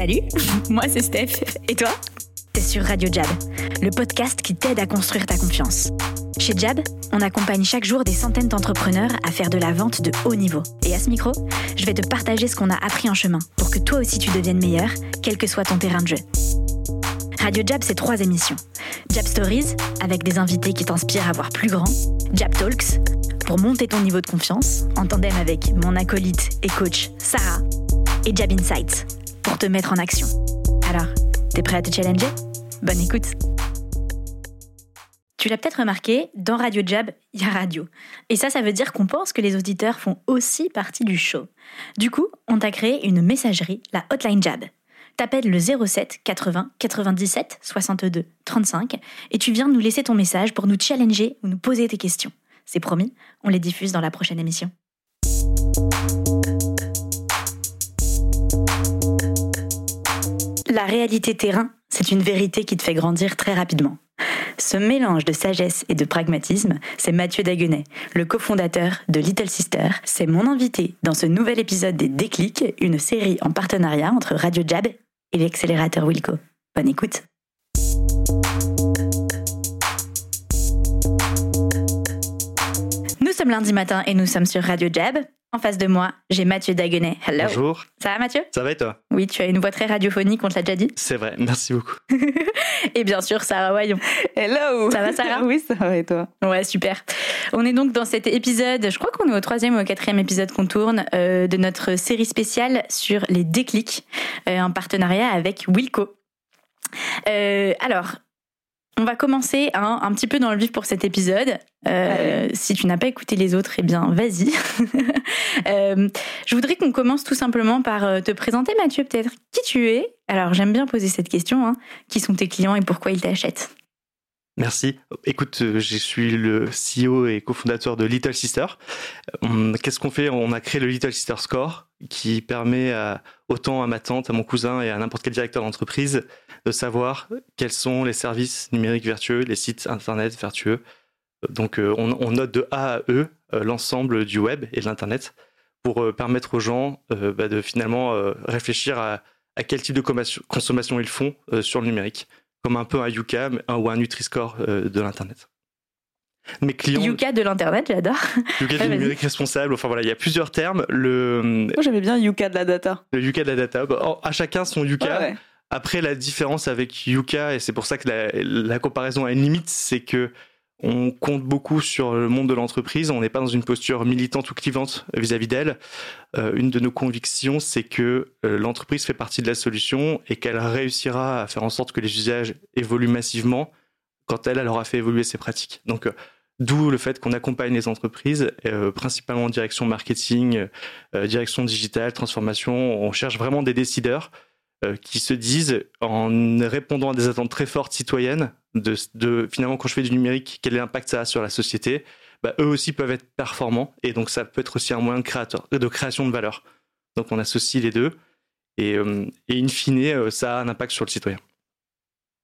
Salut, moi c'est Steph. Et toi? T'es sur Radio Jab, le podcast qui t'aide à construire ta confiance. Chez Jab, on accompagne chaque jour des centaines d'entrepreneurs à faire de la vente de haut niveau. Et à ce micro, je vais te partager ce qu'on a appris en chemin pour que toi aussi tu deviennes meilleur, quel que soit ton terrain de jeu. Radio Jab, c'est trois émissions. Jab Stories, avec des invités qui t'inspirent à voir plus grand. Jab Talks, pour monter ton niveau de confiance, en tandem avec mon acolyte et coach Sarah. Et Jab Insights, pour te mettre en action. Alors, t'es prêt à te challenger? Bonne écoute Tu l'as peut-être remarqué, dans Radio Jab, il y a radio. Et ça, ça veut dire qu'on pense que les auditeurs font aussi partie du show. Du coup, on t'a créé une messagerie, la Hotline Jab. T'appelles le 07 80 97 62 35 et tu viens nous laisser ton message pour nous challenger ou nous poser tes questions. C'est promis, on les diffuse dans la prochaine émission. La réalité terrain, c'est une vérité qui te fait grandir très rapidement. Ce mélange de sagesse et de pragmatisme, c'est Mathieu Daguenet, le cofondateur de Little Sister. C'est mon invité dans ce nouvel épisode des Déclics, une série en partenariat entre Radio Jab et l'accélérateur Wilco. Bonne écoute. Nous sommes lundi matin et nous sommes sur Radio Jab. En face de moi, j'ai Mathieu Daguenet. Hello. Bonjour. Ça va Mathieu? Ça va et toi? Oui, tu as une voix très radiophonique, on te l'a déjà dit. C'est vrai, merci beaucoup. et bien sûr, Sarah Wayon. Hello Ça va Sarah? Oui, ça va et toi? Ouais, super. On est donc dans cet épisode, je crois qu'on est au troisième ou au quatrième épisode qu'on tourne, euh, de notre série spéciale sur les déclics, euh, en partenariat avec Wilco. Euh, alors, on va commencer hein, un petit peu dans le vif pour cet épisode. Euh, si tu n'as pas écouté les autres, eh bien, vas-y. euh, je voudrais qu'on commence tout simplement par euh, te présenter, Mathieu, peut-être qui tu es? Alors, j'aime bien poser cette question. Hein. Qui sont tes clients et pourquoi ils t'achètent? Merci. Écoute, euh, je suis le CEO et cofondateur de Little Sister. On- Qu'est-ce qu'on fait? On a créé le Little Sister Score qui permet à, autant à ma tante, à mon cousin et à n'importe quel directeur d'entreprise de savoir quels sont les services numériques vertueux, les sites internet vertueux. Donc euh, on, note de A à E euh, l'ensemble du web et de l'internet pour euh, permettre aux gens euh, bah, de finalement euh, réfléchir à, quel type de consommation- ils font euh, sur le numérique comme un peu un Yuka ou un Nutri-Score euh, de l'Internet. Mes clients, Yuka de l'Internet, j'adore. Yuka Ouais, du vas-y. numérique responsable, enfin voilà, il y a plusieurs termes. Le, Moi, j'aimais bien Yuka de la data. le Yuka de la data, bah, à chacun son Yuka. Ouais, ouais. Après, la différence avec Yuka, et c'est pour ça que la, la comparaison a une limite, c'est que on compte beaucoup sur le monde de l'entreprise. On n'est pas dans une posture militante ou clivante vis-à-vis d'elle. Euh, une de nos convictions, c'est que euh, l'entreprise fait partie de la solution et qu'elle réussira à faire en sorte que les usages évoluent massivement quand elle, aura fait évoluer ses pratiques. Donc, euh, d'où le fait qu'on accompagne les entreprises, principalement en direction marketing, direction digitale, transformation. On cherche vraiment des décideurs qui se disent, en répondant à des attentes très fortes citoyennes, de, finalement quand je fais du numérique, quel est l'impact ça a sur la société, bah, eux aussi peuvent être performants et donc ça peut être aussi un moyen de création de valeur. Donc on associe les deux et, euh, et in fine, euh, ça a un impact sur le citoyen.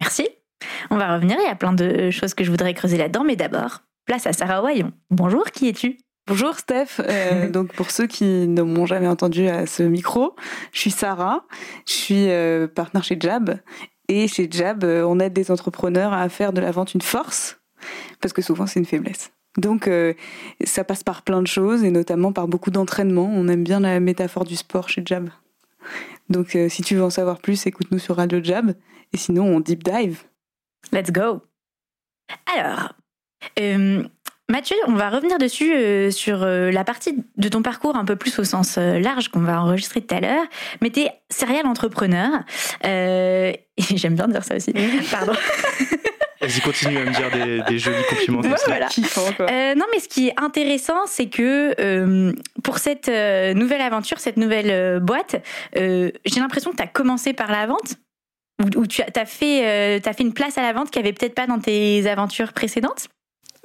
Merci. On va revenir, il y a plein de choses que je voudrais creuser là-dedans, mais d'abord, place à Sarah Wayon. Bonjour, qui es-tu? Bonjour Steph. Euh, donc pour ceux qui ne m'ont jamais entendu à ce micro, je suis Sarah. Je suis euh, partenaire chez Jab. Et chez Jab, euh, on aide des entrepreneurs à faire de la vente une force, parce que souvent c'est une faiblesse. Donc euh, ça passe par plein de choses, et notamment par beaucoup d'entraînement. On aime bien la métaphore du sport chez Jab. Donc euh, si tu veux en savoir plus, écoute-nous sur Radio Jab. Et sinon, on deep dive. Let's go. Alors, euh, Mathieu, on va revenir dessus euh, sur euh, la partie de ton parcours un peu plus au sens euh, large qu'on va enregistrer tout à l'heure. Mais tu es serial entrepreneur. Euh, et j'aime bien dire ça aussi. Pardon. Vas-y, continue à me dire des, des jolis compliments comme Ouais, ça. voilà. Kiffant, quoi. Euh, non, mais ce qui est intéressant, c'est que euh, pour cette euh, nouvelle aventure, cette nouvelle euh, boîte, euh, j'ai l'impression que tu as commencé par la vente. Ou, ou tu as, fait, euh, t'as fait une place à la vente qu'il n'y avait peut-être pas dans tes aventures précédentes?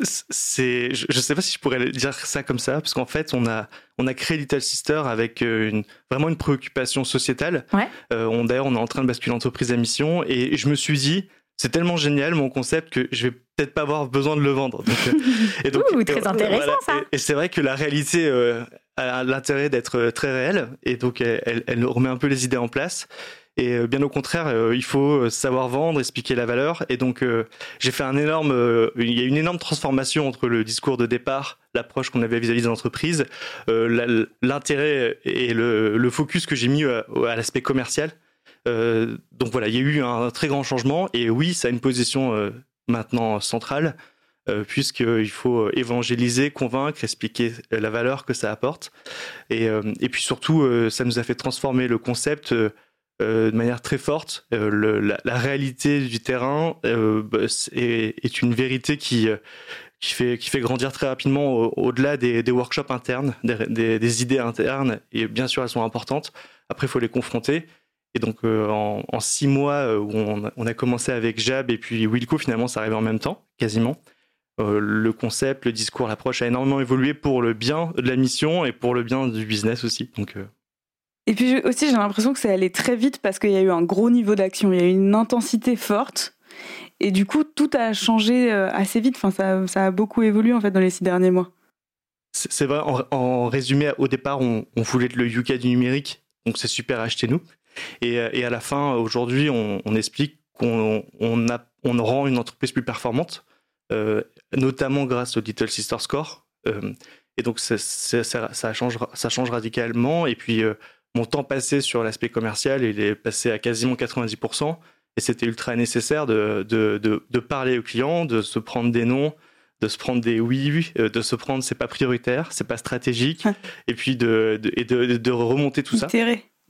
C'est je, je sais pas si je pourrais dire ça comme ça parce qu'en fait on a on a créé Little Sister avec euh, une vraiment une préoccupation sociétale Ouais. Euh, on d'ailleurs on est en train de basculer l'entreprise à mission et je me suis dit c'est tellement génial mon concept que je vais peut-être pas avoir besoin de le vendre donc, euh, et donc Ouh, très intéressant, ça. et, et c'est vrai que la réalité euh, a l'intérêt d'être très réelle et donc elle, elle- elle remet un peu les idées en place Et euh, bien au contraire, euh, il faut savoir vendre, expliquer la valeur. Et donc, j'ai fait un énorme, il y a une énorme transformation entre le discours de départ, l'approche qu'on avait vis-à-vis des entreprises, l'intérêt et le, focus que j'ai mis à, l'aspect commercial. donc voilà, il y a eu un très grand changement. Et oui, ça a une position maintenant centrale. Euh, puisqu'il faut évangéliser, convaincre, expliquer la valeur que ça apporte. Et, euh, puis surtout, euh, ça nous a fait transformer le concept de manière très forte. Le, la, réalité du terrain bah, est, une vérité qui, fait, grandir très rapidement au-delà des, workshops internes, des, idées internes. Et bien sûr, elles sont importantes. Après, il faut les confronter. Et donc, en, six mois où on, a commencé avec Jab et puis Wilco, finalement, ça arrivait en même temps, quasiment. Euh, le concept, le discours, l'approche a énormément évolué pour le bien de la mission et pour le bien du business aussi. Donc, euh. Et puis aussi, j'ai l'impression que c'est allé très vite parce qu'il y a eu un gros niveau d'action, il y a eu une intensité forte. Et du coup, tout a changé euh, assez vite. Enfin, ça, a beaucoup évolué en fait dans les six derniers mois. C'est vrai, en, résumé, au départ, on, voulait être le UK du numérique, donc c'est super, achetez-nous. Et, et, à la fin, aujourd'hui, on, explique qu'on on, on rend une entreprise plus performante euh, notamment grâce au Little Sister Score. Euh, et donc ça, change, ça change radicalement. Et puis euh, mon temps passé sur l'aspect commercial, il est passé à quasiment 90%. Et c'était ultra nécessaire de, de, de, parler aux clients, de se prendre des noms, de se prendre des oui, de se prendre c'est pas prioritaire, c'est pas stratégique, et puis de, et de, de remonter tout ça.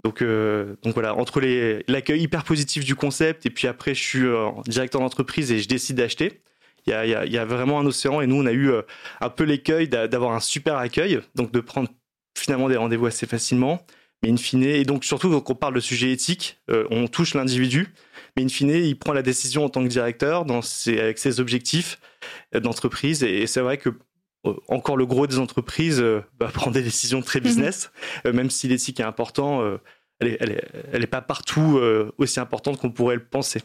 Donc, donc voilà, entre l'accueil hyper positif du concept, et puis après je suis directeur d'entreprise et je décide d'acheter. Il y, a, vraiment un océan et nous, on a eu euh, un peu l'écueil d'avoir un super accueil, donc de prendre finalement des rendez-vous assez facilement. Mais in fine, et donc surtout quand on parle de sujet éthique, euh, on touche l'individu, mais in fine, il prend la décision en tant que directeur dans avec ses objectifs euh, d'entreprise. Et, c'est vrai que encore le gros des entreprises bah, prend des décisions très mhm. business, même si l'éthique est important, elle n'est elle est, elle est pas partout aussi importante qu'on pourrait le penser.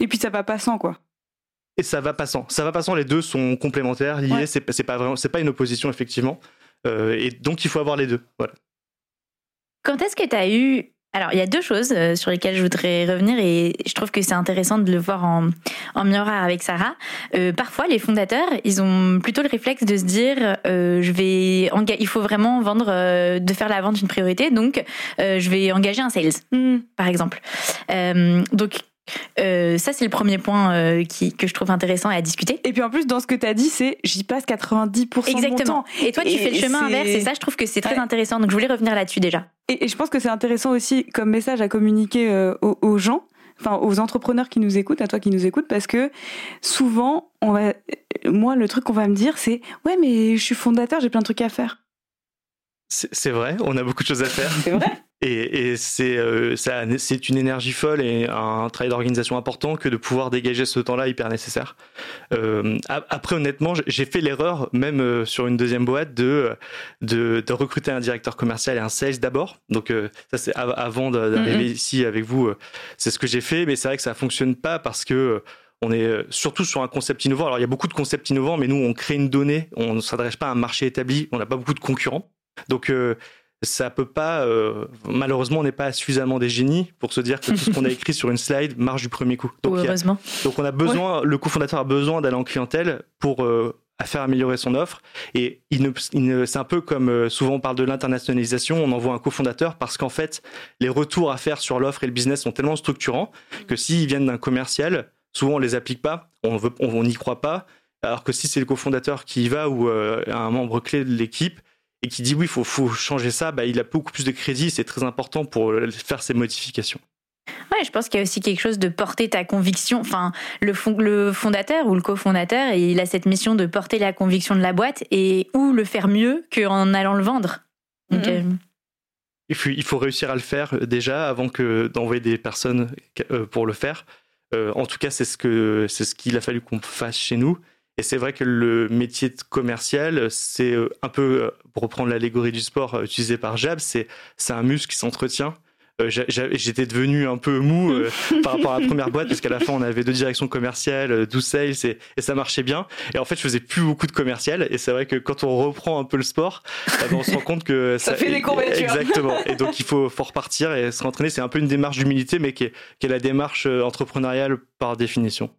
Et puis ça va pas sans quoi et ça va passant. Ça va passant, les deux sont complémentaires, liés, c'est pas vraiment, c'est pas une opposition effectivement. Euh, et donc il faut avoir les deux. Voilà. Quand est-ce que tu as eu alors, il y a deux choses euh, sur lesquelles je voudrais revenir et je trouve que c'est intéressant de le voir en, en miroir avec Sarah. Euh, parfois, les fondateurs, ils ont plutôt le réflexe de se dire, je vais, il faut vraiment vendre, de faire la vente une priorité, donc je vais engager un sales, par exemple. donc, euh, ça, c'est le premier point euh, qui, que je trouve intéressant à discuter. Et puis en plus, dans ce que tu as dit, c'est j'y passe 90% Exactement. de mon temps. Et toi, tu fais le chemin inverse, et ça, je trouve que c'est très intéressant. Donc, je voulais revenir là-dessus déjà. Et, je pense que c'est intéressant aussi comme message à communiquer euh, aux, gens, enfin aux entrepreneurs qui nous écoutent, à toi qui nous écoutes, parce que souvent, on va, moi, le truc qu'on va me dire, c'est ouais, mais je suis fondateur, j'ai plein de trucs à faire. C'est vrai, on a beaucoup de choses à faire. C'est vrai. Et, et c'est euh, c'est une énergie folle et un travail d'organisation important que de pouvoir dégager ce temps-là hyper nécessaire. Euh, après, honnêtement, j'ai fait l'erreur, même euh, sur une deuxième boîte, de, de, de, recruter un directeur commercial et un sales d'abord. Donc ça, c'est avant d'arriver mm-hmm. ici avec vous. c'est ce que j'ai fait, mais c'est vrai que ça fonctionne pas parce que on est surtout sur un concept innovant. Alors il y a beaucoup de concepts innovants, mais nous on crée une donnée, on ne s'adresse pas à un marché établi, on n'a pas beaucoup de concurrents. Donc ça peut pas. Euh, malheureusement, on n'est pas suffisamment des génies pour se dire que tout ce qu'on a écrit sur une slide marche du premier coup. Donc, heureusement. donc on a besoin, le cofondateur a besoin d'aller en clientèle pour euh, faire améliorer son offre. Et il ne, c'est un peu comme euh, souvent on parle de l'internationalisation, on envoie un cofondateur parce qu'en fait, les retours à faire sur l'offre et le business sont tellement structurants que s'ils viennent d'un commercial, souvent on les applique pas, on n'y croit pas. Alors que si c'est le cofondateur qui y va ou un membre clé de l'équipe, et qui dit oui, il faut, faut, changer ça, bah, il a beaucoup plus de crédit, c'est très important pour faire ces modifications. Ouais, je pense qu'il y a aussi quelque chose de porter ta conviction. Enfin, le, le fondateur ou le cofondateur, il a cette mission de porter la conviction de la boîte et ou le faire mieux qu'en allant le vendre. Donc, mm-hmm. euh, il, faut, il, faut, réussir à le faire euh, déjà avant que d'envoyer des personnes euh, pour le faire. en tout cas, c'est ce que c'est ce qu'il a fallu qu'on fasse chez nous. Et c'est vrai que le métier de commercial, c'est euh, un peu, euh, pour reprendre l'allégorie du sport euh, utilisée par Jab, c'est un muscle qui s'entretient. euh, j'étais devenu un peu mou euh, par rapport à la première boîte parce qu'à la fin on avait deux directions commerciales, 12 sales et, et, ça marchait bien. Et en fait, je faisais plus beaucoup de commercial. Et c'est vrai que quand on reprend un peu le sport, bah, on se rend compte que ça, fait des courbatures. Exactement. Et donc il faut, faut repartir et se rentraîner. C'est un peu une démarche d'humilité, mais qui est, qui est la démarche entrepreneuriale par définition.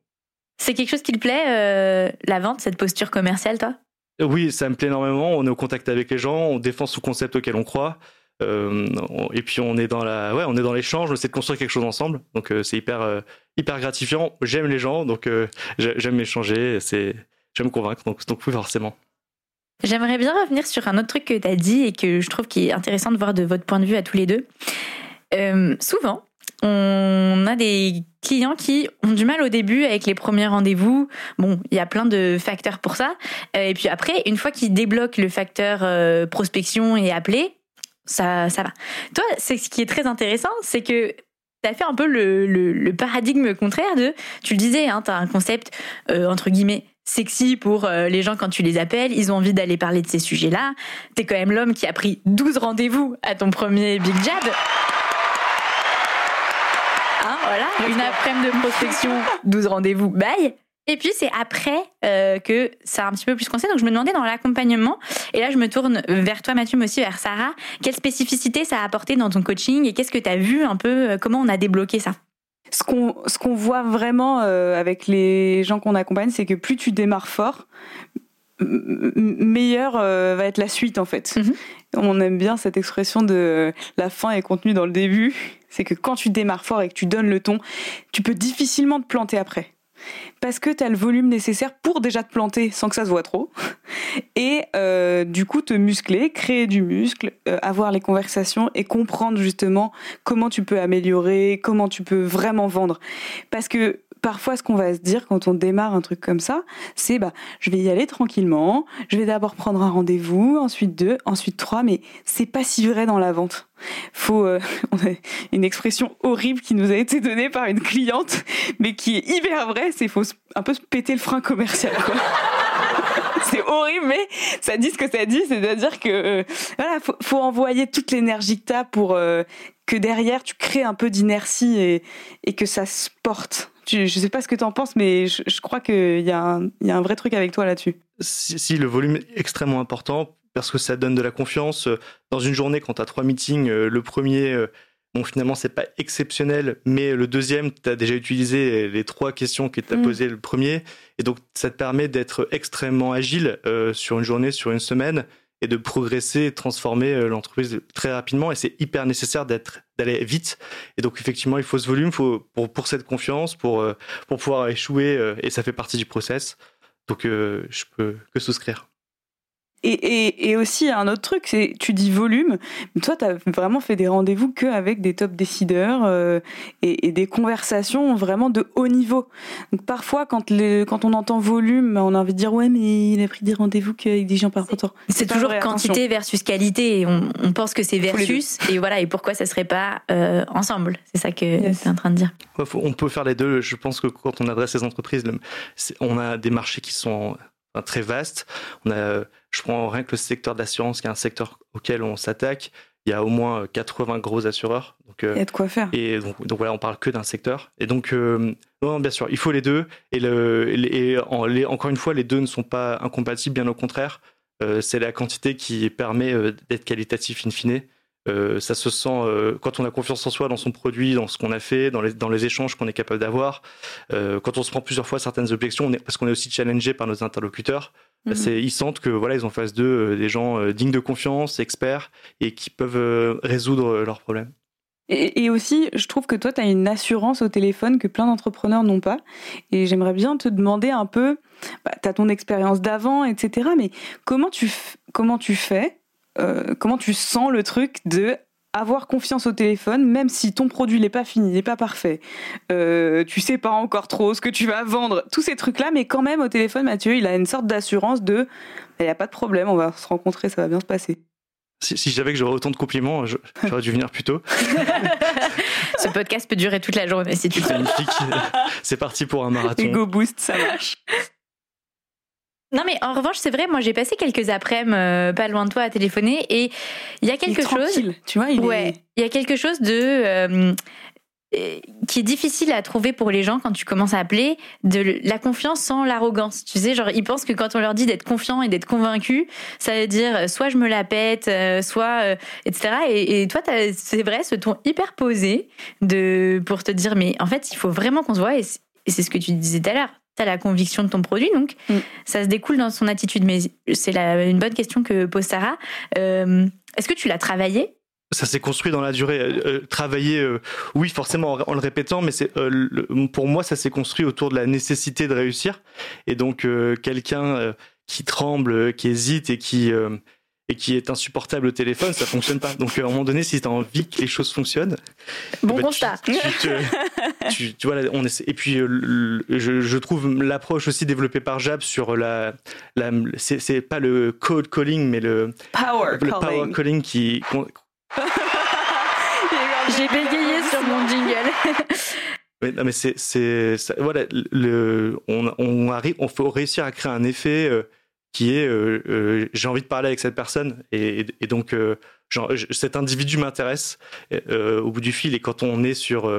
C'est quelque chose qui te plaît, la vente, cette posture commerciale, toi? Oui, ça me plaît énormément. On est au contact avec les gens, on défend ce concept auquel on croit. Euh, et puis on est dans la, ouais, on est dans l'échange, on essaie de construire quelque chose ensemble. Donc euh, c'est hyper, euh, hyper gratifiant. J'aime les gens, donc j'aime échanger. C'est, j'aime convaincre. Donc, donc oui, forcément. J'aimerais bien revenir sur un autre truc que tu as dit et que je trouve qui est intéressant de voir de votre point de vue à tous les deux. souvent, on a des clients qui ont du mal au début avec les premiers rendez-vous. Bon, il y a plein de facteurs pour ça. Euh, et puis après, une fois qu'ils débloquent le facteur euh, prospection et appeler, ça, ça va. Toi, c'est ce qui est très intéressant, c'est que tu as fait un peu le, paradigme contraire de, tu le disais, hein, tu as un concept, euh, entre guillemets, sexy pour les gens quand tu les appelles, ils ont envie d'aller parler de ces sujets-là. Tu es quand même l'homme qui a pris 12 rendez-vous à ton premier Big Jab. Voilà, une après-midi de prospection, 12 rendez-vous, bye. Et puis c'est après euh, que ça a un petit peu plus conseillé. Donc je me demandais dans l'accompagnement, et là je me tourne vers toi Mathieu, mais aussi vers Sarah, quelle spécificité ça a apporté dans ton coaching et qu'est-ce que tu as vu un peu, euh, comment on a débloqué ça? Ce qu'on ce qu'on voit vraiment euh, avec les gens qu'on accompagne, c'est que plus tu démarres fort, meilleure va être la suite en fait. Mm-hmm. On aime bien cette expression de la fin est contenue dans le début c'est que quand tu démarres fort et que tu donnes le ton, tu peux difficilement te planter après. Parce que tu as le volume nécessaire pour déjà te planter sans que ça se voit trop. Et euh, du coup, te muscler, créer du muscle, euh, avoir les conversations et comprendre justement comment tu peux améliorer, comment tu peux vraiment vendre. Parce que parfois, ce qu'on va se dire quand on démarre un truc comme ça, c'est bah, je vais y aller tranquillement, je vais d'abord prendre un rendez-vous, ensuite deux, ensuite trois, mais c'est pas si vrai dans la vente. Faut, euh, une expression horrible qui nous a été donnée par une cliente, mais qui est hyper vraie, c'est faut un peu se péter le frein commercial, c'est horrible, mais ça dit ce que ça dit, c'est-à-dire que euh, voilà, faut, faut, envoyer toute l'énergie que t'as pour euh, que derrière tu crées un peu d'inertie et, et que ça se porte je ne sais pas ce que tu en penses, mais je, crois qu'il y, a un vrai truc avec toi là-dessus. Si, le volume est extrêmement important, parce que ça donne de la confiance. Dans une journée, quand tu as trois meetings, euh, le premier, euh, bon, finalement, c'est pas exceptionnel, mais le deuxième, tu as déjà utilisé les trois questions que tu as mm. posées le premier. Et donc, ça te permet d'être extrêmement agile euh, sur une journée, sur une semaine et de progresser et transformer euh, l'entreprise très rapidement. Et c'est hyper nécessaire d'être d'aller vite. Et donc effectivement, il faut ce volume faut, pour, pour cette confiance, pour, euh, pour pouvoir échouer, euh, et ça fait partie du process. Donc je peux que souscrire. Et, et, et, aussi, un autre truc, c'est tu dis volume. Toi, tu as vraiment fait des rendez-vous qu'avec des top décideurs euh, et, et, des conversations vraiment de haut niveau. Donc parfois, quand, les, quand on entend volume, on a envie de dire ouais, mais il a pris des rendez-vous qu'avec des gens pas importants. C'est toujours quantité versus qualité. Et on, on pense que c'est versus. Et voilà, et pourquoi ça serait pas euh, ensemble? C'est ça que tu es en train de dire. on peut faire les deux. Je pense que quand on adresse les entreprises, on a des marchés qui sont très vastes. On a je prends rien que le secteur d'assurance, qui est un secteur auquel on s'attaque. Il y a au moins 80 gros assureurs. Donc, euh, il y a de quoi faire. Et donc, donc voilà, on parle que d'un secteur. Et donc, euh, non, bien sûr, il faut les deux. Et, le, et encore une fois, les deux ne sont pas incompatibles, bien au contraire. Euh, c'est la quantité qui permet d'être qualitatif in fine. Euh, ça se sent euh, quand on a confiance en soi dans son produit, dans ce qu'on a fait, dans les, dans les échanges qu'on est capable d'avoir. Euh, quand on se prend plusieurs fois certaines objections, parce qu'on est aussi challengé par nos interlocuteurs, mhm. c'est ils sentent que voilà ils ont en face d'eux des gens dignes de confiance, experts et qui peuvent résoudre leurs problèmes. Et, aussi, je trouve que toi, tu as une assurance au téléphone que plein d'entrepreneurs n'ont pas. Et j'aimerais bien te demander un peu, bah, tu as ton expérience d'avant, etc. Mais comment tu, comment tu fais euh, comment tu sens le truc de avoir confiance au téléphone, même si ton produit n'est pas fini, n'est pas parfait, euh, tu sais pas encore trop ce que tu vas vendre, tous ces trucs-là, mais quand même au téléphone, Mathieu, il a une sorte d'assurance de, il n'y a pas de problème, on va se rencontrer, ça va bien se passer. Si, si j'avais que j'aurais autant de compliments, j'aurais dû venir plus tôt. Ce podcast peut durer toute la journée si tu veux. Magnifique. C'est parti pour un marathon. Ego boost, ça marche. Non, mais en revanche, c'est vrai, moi j'ai passé quelques après-midi euh, pas loin de toi à téléphoner et il y a quelque chose. Tu vois, il ouais, il y a quelque chose de. Euh, qui est difficile à trouver pour les gens quand tu commences à appeler de la confiance sans l'arrogance. Tu sais, genre ils pensent que quand on leur dit d'être confiant et d'être convaincu, ça veut dire euh, soit je me la pète, soit etc. Et, et toi, c'est vrai, ce ton hyper posé de pour te dire mais en fait il faut vraiment qu'on se voit et c'est ce que tu disais tout à l'heure tu as la conviction de ton produit, donc mm. ça se découle dans son attitude. Mais c'est une bonne question que pose Sarah. Euh, est-ce que tu l'as travaillé? Ça s'est construit dans la durée. Euh, euh, travailler, oui, forcément en, le répétant, mais c'est pour moi, ça s'est construit autour de la nécessité de réussir. Et donc, quelqu'un qui tremble, qui hésite et qui et qui est insupportable au téléphone, ça fonctionne pas. Donc à un moment donné, si tu as envie que les choses fonctionnent, bon bah, constat. Tu, tu, vois, on essaie, et puis euh, je, je, trouve l'approche aussi développée par Jab sur la, la c'est pas le code calling, mais le power le calling. power calling qui. J'ai bégayé sur mon jingle. Mais, non, mais c'est, c'est, voilà, le, on, on arrive, on faut réussir à créer un effet. Qui est euh, euh, j'ai envie de parler avec cette personne et, donc euh, cet individu m'intéresse. Au bout du fil et quand on est sur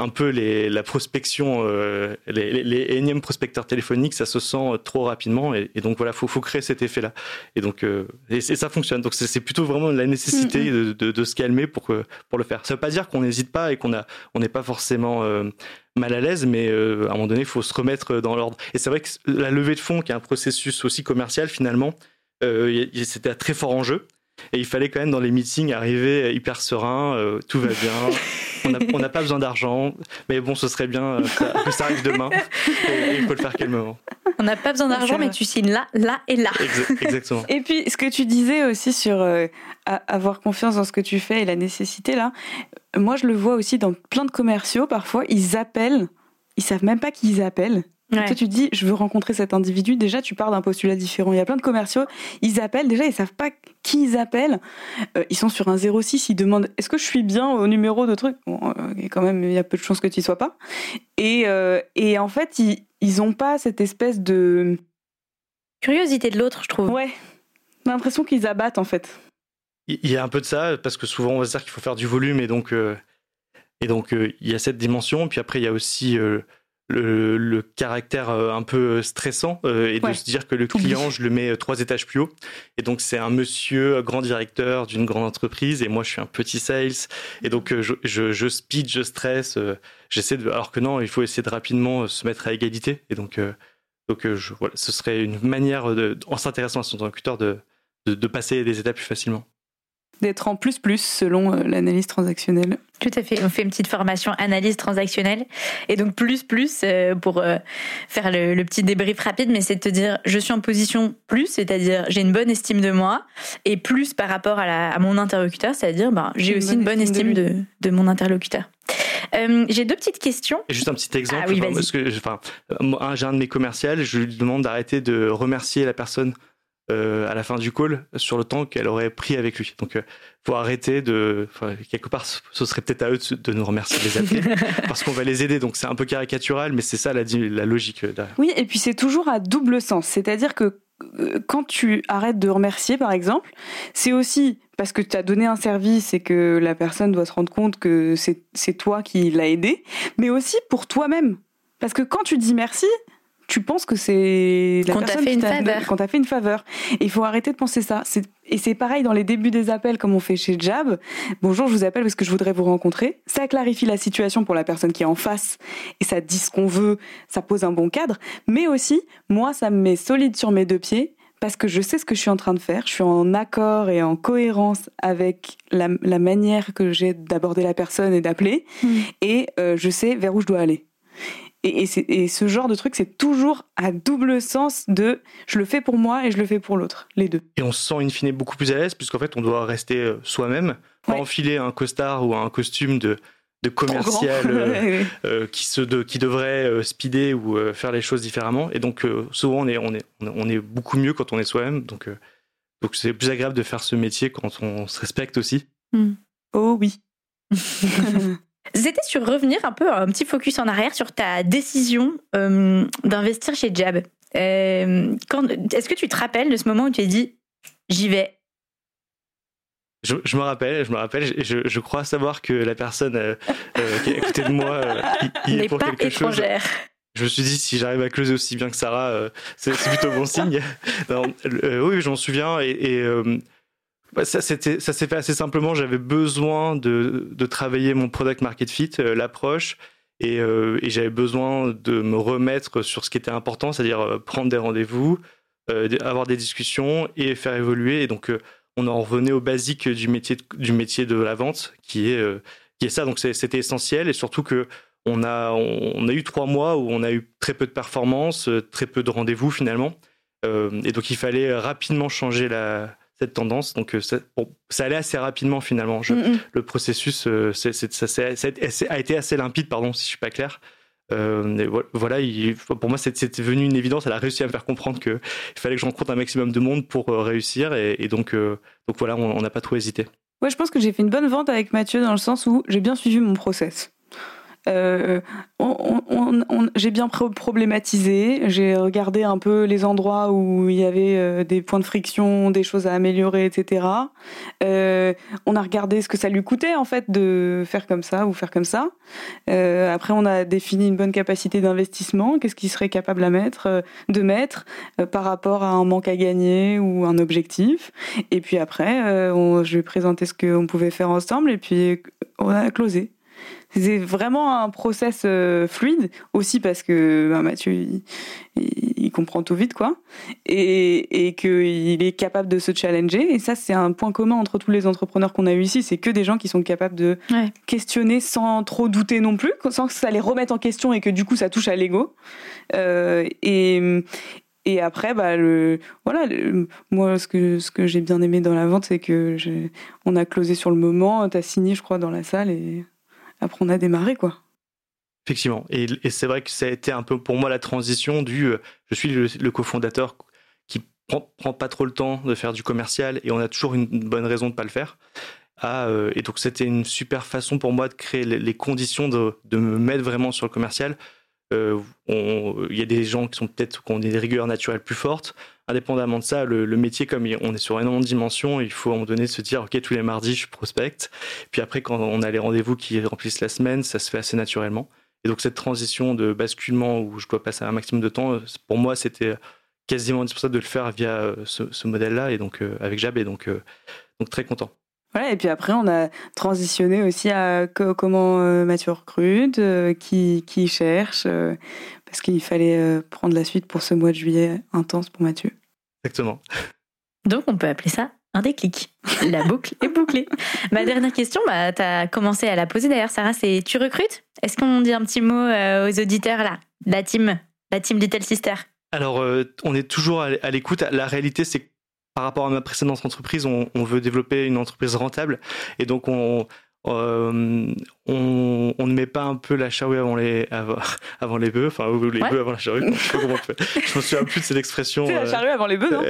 un peu les, la prospection, euh, les, les, énièmes prospecteurs téléphoniques, ça se sent trop rapidement. Et, donc voilà, faut, faut créer cet effet-là. Et donc, euh, et, ça fonctionne. Donc c'est plutôt vraiment la nécessité mm-hmm. de, de, de, se calmer pour, pour le faire. Ça veut pas dire qu'on n'hésite pas et qu'on on n'est pas forcément euh, mal à l'aise, mais à un moment donné, il faut se remettre dans l'ordre. Et c'est vrai que la levée de fonds, qui est un processus aussi commercial, finalement, c'était un très fort enjeu. Et il fallait quand même dans les meetings arriver hyper serein, tout va bien. on n'a pas besoin d'argent, mais bon, ce serait bien euh, que ça arrive demain. Et, il faut le faire calmement. On n'a pas besoin d'argent, mais tu signes là, là et là. exactement. Et puis, ce que tu disais aussi sur euh, avoir confiance dans ce que tu fais et la nécessité, là, moi, je le vois aussi dans plein de commerciaux. Parfois, ils appellent, ils savent même pas qui ils appellent. Toi, tu te dis, je veux rencontrer cet individu. Déjà, tu pars d'un postulat différent. Il y a plein de commerciaux, ils appellent. Déjà, ils savent pas qui ils appellent. Euh, ils sont sur un 06, ils demandent, est-ce que je suis bien au numéro de truc? Bon, euh, Quand même, il y a peu de chances que tu y sois pas. Et, euh, et en fait, ils, ils ont pas cette espèce de curiosité de l'autre, je trouve. Ouais. J'ai l'impression qu'ils abattent, en fait. Il y a un peu de ça, parce que souvent, on va se dire qu'il faut faire du volume, et donc, et donc il y a cette dimension. Puis après, il y a aussi le, caractère euh, un peu stressant euh, et de se dire que le client, je le mets euh, trois étages plus haut. Et donc, c'est un monsieur grand directeur d'une grande entreprise et moi, je suis un petit sales. Et donc, je, je, speed, je stresse. J'essaie de. Alors que non, il faut essayer de rapidement se mettre à égalité. Et donc, donc je, voilà, ce serait une manière, de, en s'intéressant à son interlocuteur, de, de, de passer des étapes plus facilement d'être en plus plus selon euh, l'analyse transactionnelle. Tout à fait. On fait une petite formation analyse transactionnelle et donc plus plus euh, pour euh, faire le, petit débrief rapide, mais c'est de te dire je suis en position plus, c'est-à-dire j'ai une bonne estime de moi et plus par rapport à, mon interlocuteur, c'est-à-dire ben, j'ai aussi une bonne estime, de, de, mon interlocuteur. j'ai deux petites questions. Et juste un petit exemple. Ah, oui, parce que, enfin, j'ai un de mes commerciales, je lui demande d'arrêter de remercier la personne euh, à la fin du call sur le temps qu'elle aurait pris avec lui. Donc, il euh, faut arrêter de. quelque part, ce serait peut-être à eux de, nous remercier de les appeler parce qu'on va les aider. Donc, c'est un peu caricatural, mais c'est ça la, la logique euh, derrière. Oui, et puis c'est toujours à double sens. C'est-à-dire que quand tu arrêtes de remercier, par exemple, c'est aussi parce que tu as donné un service et que la personne doit se rendre compte que c'est toi qui l'as aidé, mais aussi pour toi-même. Parce que quand tu dis merci, tu penses que c'est la personne fait une faveur. Quand t'as fait une faveur. il faut arrêter de penser ça. Et c'est pareil dans les débuts des appels, comme on fait chez Jab. Bonjour, je vous appelle parce que je voudrais vous rencontrer. Ça clarifie la situation pour la personne qui est en face et ça dit ce qu'on veut, ça pose un bon cadre. Mais aussi, moi, ça me met solide sur mes deux pieds parce que je sais ce que je suis en train de faire, je suis en accord et en cohérence avec la, manière que j'ai d'aborder la personne et d'appeler, mmh. et euh, je sais vers où je dois aller. Et, et, ce genre de truc, c'est toujours à double sens de je le fais pour moi et je le fais pour l'autre, les deux. Et on se sent in fine beaucoup plus à l'aise, puisqu'en fait, on doit rester euh, soi-même, pas enfiler un costard ou un costume de, de commercial euh, euh, qui, se de, qui devrait speeder ou faire les choses différemment. Et donc, souvent, on est, on, est, on est beaucoup mieux quand on est soi-même. Donc, donc c'est plus agréable de faire ce métier quand on se respecte aussi. Hmm. Oh oui. C'était sur revenir un peu, un petit focus en arrière sur ta décision euh, d'investir chez Jab. Est-ce que tu te rappelles de ce moment où tu as dit j'y vais? Je, me rappelle, je me rappelle, je, je, crois savoir que la personne euh, euh, qui est à côté de moi euh, il est pour pas quelque étrangère. chose. Je me suis dit si j'arrive à closer aussi bien que Sarah, c'est plutôt bon signe. oui, je m'en souviens et, ça ça s'est fait assez simplement. J'avais besoin de, travailler mon product market fit, l'approche. Et, et j'avais besoin de me remettre sur ce qui était important, c'est-à-dire prendre des rendez-vous, avoir des discussions et faire évoluer. Et donc, on en revenait au basique du métier de, du métier de la vente, qui est, euh, qui est ça. Donc c'était essentiel et surtout que on a, on, a eu trois mois où on a eu très peu de performances, euh, très peu de rendez-vous finalement. Euh, et donc il fallait rapidement changer la, cette tendance. Donc ça, ça allait assez rapidement finalement. Le processus ça, ça, a été assez limpide, pardon si je suis pas clair. Euh, voilà, pour moi, c'était venu une évidence. Elle a réussi à me faire comprendre qu'il fallait que je rencontre un maximum de monde pour euh, réussir. Et, donc, euh, donc voilà, on n'a pas trop hésité. Ouais, je pense que j'ai fait une bonne vente avec Mathieu dans le sens où j'ai bien suivi mon process. Euh, j'ai bien problématisé, j'ai regardé un peu les endroits où il y avait euh, des points de friction, des choses à améliorer, etc. Euh, on a regardé ce que ça lui coûtait en fait de faire comme ça ou faire comme ça. après, on a défini une bonne capacité d'investissement, qu'est-ce qu'il serait capable à mettre, de mettre par rapport à un manque à gagner ou un objectif. Et puis après, on, je lui ai présenté ce qu'on pouvait faire ensemble et puis on a closé. C'est vraiment un process euh, fluide aussi parce que ben, Mathieu il, comprend tout vite quoi. Et, et qu'il est capable de se challenger. Et ça c'est un point commun entre tous les entrepreneurs qu'on a eu ici. C'est que des gens qui sont capables de questionner sans trop douter non plus sans que ça les remette en question et que du coup ça touche à l'ego. Euh, et et après, bah, le, voilà, moi, ce que, ce que j'ai bien aimé dans la vente, c'est que on a closé sur le moment, tu as signé, je crois, dans la salle, et après on a démarré quoi. Effectivement. Et, c'est vrai que ça a été un peu pour moi la transition du euh, je suis le, cofondateur qui prend, prend pas trop le temps de faire du commercial et on a toujours une bonne raison de pas le faire. Euh, et donc c'était une super façon pour moi de créer les, conditions de, de, me mettre vraiment sur le commercial. Euh, il y a des gens qui sont peut-être qui ont des rigueurs naturelles plus fortes indépendamment de ça, le, métier, comme on est sur énormément de dimensions, il faut à un moment donné se dire, OK, tous les mardis, je prospecte. Puis après, quand on a les rendez-vous qui remplissent la semaine, ça se fait assez naturellement. Et donc, cette transition de basculement où je dois passer un maximum de temps, pour moi, c'était quasiment indispensable de le faire via euh, ce, modèle-là, et donc euh, avec Jab, et donc, euh, donc très content. Voilà, et puis après, on a transitionné aussi à comment Mathieu recrute, qui cherche, parce qu'il fallait prendre la suite pour ce mois de juillet intense pour Mathieu. Exactement. Donc on peut appeler ça un déclic. La boucle est bouclée. Ma dernière question, bah, tu as commencé à la poser d'ailleurs, Sarah, c'est tu recrutes? Est-ce qu'on dit un petit mot euh, aux auditeurs là? La team, la team Little Sister Alors, euh, on est toujours à l'écoute. La réalité, c'est que par rapport à ma précédente entreprise, on, on, veut développer une entreprise rentable. Et donc, on, euh, on, on, ne met pas un peu la charrue avant les avant, avant les bœufs, enfin ou les bœufs avant la charrue. Je sais pas comment on fait. Je me souviens plus de cette expression. C'est la euh, charrue avant les bœufs, non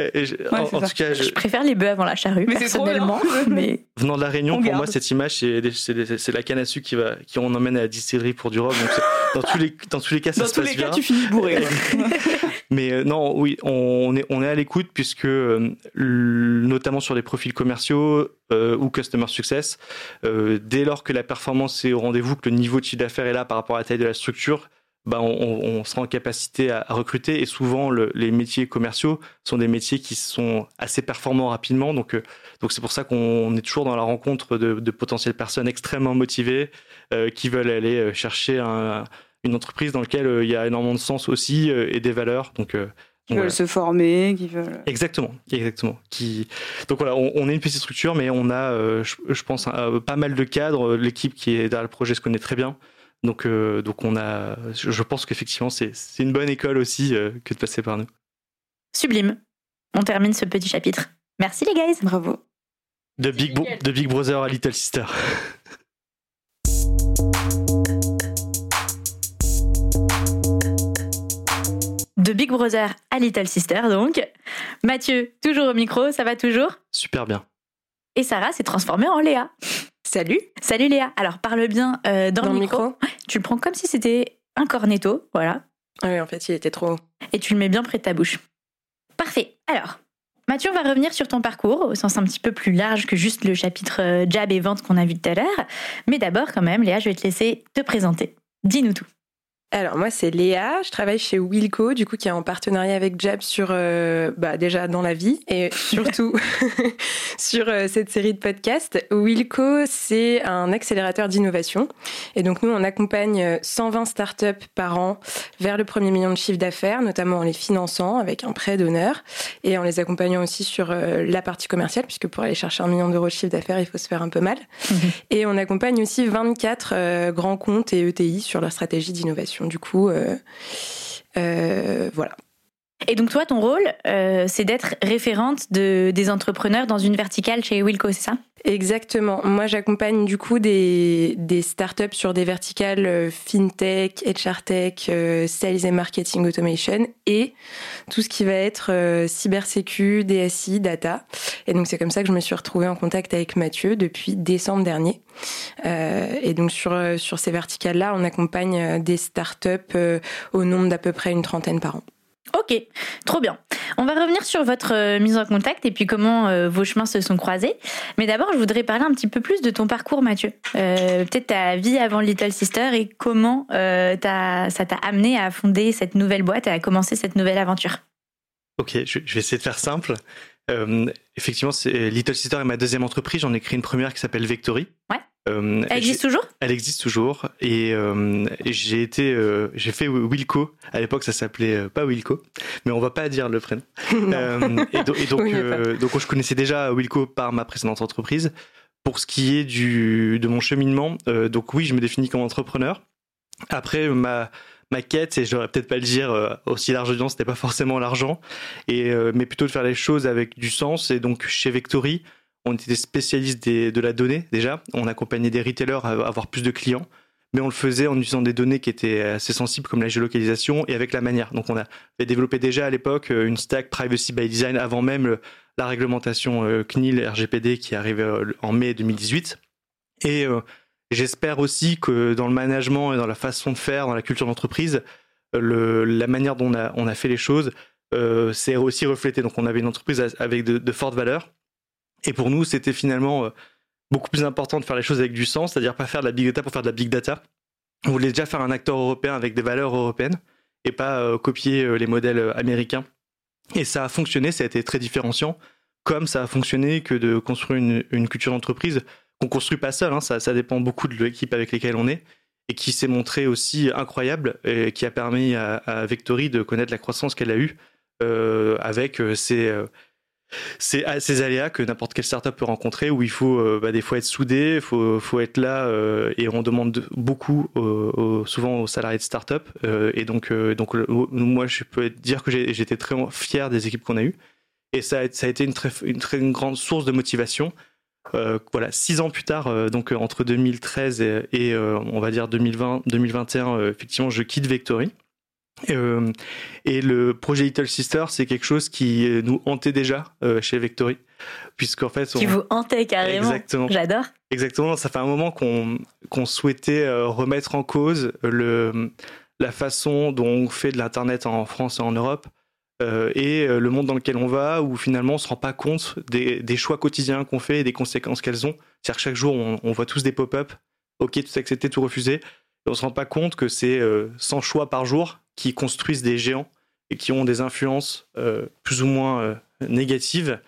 en, tout cas, je... préfère les bœufs avant la charrue mais personnellement. mais venant de la Réunion, pour moi, cette image, c'est la canne à sucre qui va qui on emmène à la distillerie pour du rhum. Donc dans tous les dans tous les cas, ça se passe bien. Dans tous les cas, tu finis bourré. Mais euh, non, oui, on est, on est à l'écoute puisque, euh, notamment sur les profils commerciaux euh, ou customer success, dès lors que la performance est au rendez-vous, que le niveau de chiffre d'affaires est là par rapport à la taille de la structure, bah on, sera en capacité à, recruter. Et souvent, les métiers commerciaux sont des métiers qui sont assez performants rapidement. Donc, donc c'est pour ça qu'on est toujours dans la rencontre de, de potentielles personnes extrêmement motivées qui veulent aller chercher un une entreprise dans laquelle euh, il y a énormément de sens aussi euh, et des valeurs. Donc, euh, qui veulent se former, qui veulent. Exactement, exactement. Qui... Donc voilà, on, est une petite structure, mais on a, je, pense, pas mal de cadres. L'équipe qui est derrière le projet se connaît très bien. Donc, donc on a, je pense qu'effectivement, c'est une bonne école aussi que de passer par nous. Sublime. On termine ce petit chapitre. Merci les guys. Bravo. De Big, de Big Brother à Little Sister. de Big Brother à Little Sister, donc. Mathieu, toujours au micro, ça va toujours? Super bien. Et Sarah s'est transformée en Léa. Salut. Salut Léa. Alors parle bien euh, dans, le micro. Tu le prends comme si c'était un cornetto, voilà. Oui, en fait, il était trop haut. Et tu le mets bien près de ta bouche. Parfait. Alors, Mathieu, on va revenir sur ton parcours au sens un petit peu plus large que juste le chapitre euh, jab et vente qu'on a vu tout à l'heure. Mais d'abord, quand même, Léa, je vais te laisser te présenter. Dis-nous tout. Alors moi c'est Léa, je travaille chez Wilco, du coup qui est en partenariat avec Jab sur euh, bah, déjà dans la vie et surtout sur euh, cette série de podcasts. Wilco c'est un accélérateur d'innovation et donc nous on accompagne 120 startups par an vers le premier million de chiffre d'affaires, notamment en les finançant avec un prêt d'honneur et en les accompagnant aussi sur euh, la partie commerciale puisque pour aller chercher un million d'euros de chiffre d'affaires il faut se faire un peu mal. Mhm. Et on accompagne aussi 24 grands comptes et ETI sur leur stratégie d'innovation. Du coup, euh, euh, voilà. Et donc toi, ton rôle, euh, c'est d'être référente de, des entrepreneurs dans une verticale chez Wilco, c'est ça? Exactement. Moi, j'accompagne du coup des, startups sur des verticales fintech, HR tech, sales et marketing automation et tout ce qui va être cybersécu, DSI, data. Et donc c'est comme ça que je me suis retrouvée en contact avec Mathieu depuis décembre dernier. et donc sur ces verticales-là, on accompagne des startups au nombre d'à peu près une trentaine par an. Ok, trop bien. On va revenir sur votre euh, mise en contact et puis comment euh, vos chemins se sont croisés. Mais d'abord, je voudrais parler un petit peu plus de ton parcours, Mathieu. Euh, peut-être ta vie avant Little Sister et comment ça t'a amené à fonder cette nouvelle boîte et à commencer cette nouvelle aventure. Ok, je vais essayer de faire simple. Effectivement, Little Sister est ma deuxième entreprise. J'en ai créé une première qui s'appelle Vectory. Ouais. Euh, elle existe toujours? Elle existe toujours et, euh, j'ai été, euh, j'ai fait Wilco. À l'époque, ça s'appelait pas Wilco, mais on va pas dire le prénom. et, donc, donc, je connaissais déjà Wilco par ma précédente entreprise. Pour ce qui est du de mon cheminement, donc oui, je me définis comme entrepreneur. Après ma ma quête, et je peut-être pas le dire aussi large audience, c'était pas forcément l'argent, et mais plutôt de faire les choses avec du sens. Et donc chez Vectory, on était des spécialistes de la donnée déjà. On accompagnait des retailers à avoir plus de clients, mais on le faisait en utilisant des données qui étaient assez sensibles comme la géolocalisation et avec la manière. Donc on a développé déjà à l'époque euh, une stack privacy by design avant même la réglementation euh, CNIL RGPD qui arrivait euh, en mai 2018. Et j'espère aussi que dans le management et dans la façon de faire, dans la culture d'entreprise, la manière dont on a, fait les choses, c'est aussi reflété. Donc on avait une entreprise avec de fortes valeurs et pour nous, c'était finalement euh, beaucoup plus important de faire les choses avec du sens, c'est-à-dire pas faire de la big data pour faire de la big data. On voulait déjà faire un acteur européen avec des valeurs européennes et pas euh, copier euh, les modèles américains. Et ça a fonctionné, ça a été très différenciant, comme ça a fonctionné que de construire une, culture d'entreprise qu'on construit pas seul, hein, ça, dépend beaucoup de l'équipe avec laquelle on est, et qui s'est montrée aussi incroyable, et qui a permis à, à de connaître la croissance qu'elle a eue avec ses c'est ces aléas que n'importe quelle startup peut rencontrer où il faut euh, bah, des fois être soudé, il faut, faut, être là euh, et on demande beaucoup souvent aux salariés de startup euh, et donc donc moi je peux dire que j'étais très fier des équipes qu'on a eues et ça a, ça a été une très, une très grande source de motivation. Voilà, six ans plus tard, donc entre 2013 et, et on va dire 2020, 2021, effectivement, je quitte Vectory. Euh, et le projet Little Sister, c'est quelque chose qui nous hantait déjà euh, chez Vectory, puisqu'en fait, on... qui vous hantait carrément. Exactement. J'adore. Exactement. Ça fait un moment qu'on qu'on souhaitait euh, remettre en cause le la façon dont on fait de l'internet en France et en Europe. Et le monde dans lequel on va, où finalement on se rend pas compte des, choix quotidiens qu'on fait et des conséquences qu'elles ont. C'est-à-dire que chaque jour, on, voit tous des pop-up, ok, tout accepté, tout refusé, et on se rend pas compte que c'est 100 choix par jour qui construisent des géants et qui ont des influences euh, plus ou moins euh, négatives.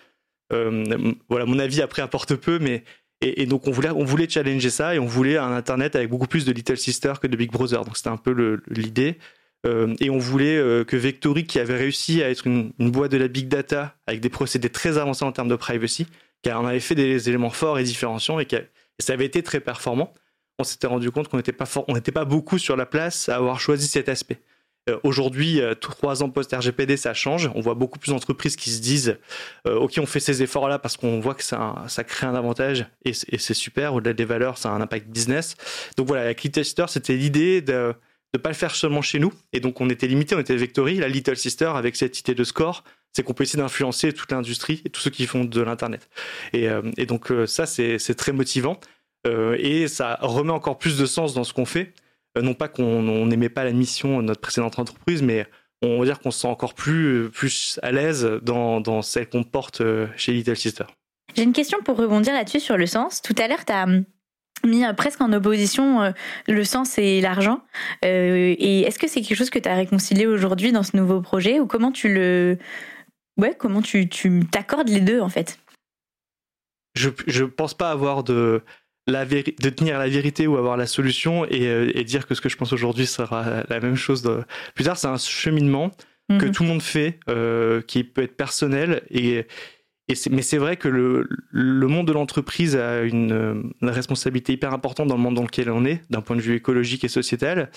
Euh, voilà, mon avis après apporte peu, mais et, donc on voulait, on voulait challenger ça et on voulait un internet avec beaucoup plus de Little Sister que de Big Brother. Donc c'était un peu l'idée. Et on voulait que Vectory, qui avait réussi à être une, boîte de la big data avec des procédés très avancés en termes de privacy, car on avait fait des éléments forts et différenciants et, ça avait été très performant, on s'était rendu compte qu'on n'était pas, on n'était pas beaucoup sur la place à avoir choisi cet aspect. Euh, aujourd'hui, euh, trois ans post-RGPD, ça change. On voit beaucoup plus d'entreprises qui se disent euh, OK, on fait ces efforts-là parce qu'on voit que ça, ça crée un avantage et c'est super. Au-delà des valeurs, ça a un impact business. Donc voilà, avec Little Sister, c'était l'idée de ne pas le faire seulement chez nous. Et donc on était limité, on était Vectory. La Little Sister, avec cette idée de score, c'est qu'on peut essayer d'influencer toute l'industrie et tous ceux qui font de l'Internet. Et, et, donc ça, c'est très motivant. et ça remet encore plus de sens dans ce qu'on fait non pas qu'on n'aimait pas la mission de notre précédente entreprise, mais on va dire qu'on se sent encore plus, plus à l'aise dans, dans celle qu'on porte chez Little Sister. J'ai une question pour rebondir là-dessus sur le sens. Tout à l'heure, tu as mis presque en opposition le sens et l'argent. et est-ce que c'est quelque chose que tu as réconcilié aujourd'hui dans ce nouveau projet ou comment tu le ouais comment tu t'accordes les deux en fait? Je je pense pas avoir de la de tenir la vérité ou avoir la solution et, euh, et dire que ce que je pense aujourd'hui sera la même chose de... plus tard. C'est un cheminement que mhm. tout le monde fait, euh, qui peut être personnel et, mais c'est vrai que le, monde de l'entreprise a une, une, responsabilité hyper importante dans le monde dans lequel on est, d'un point de vue écologique et sociétal.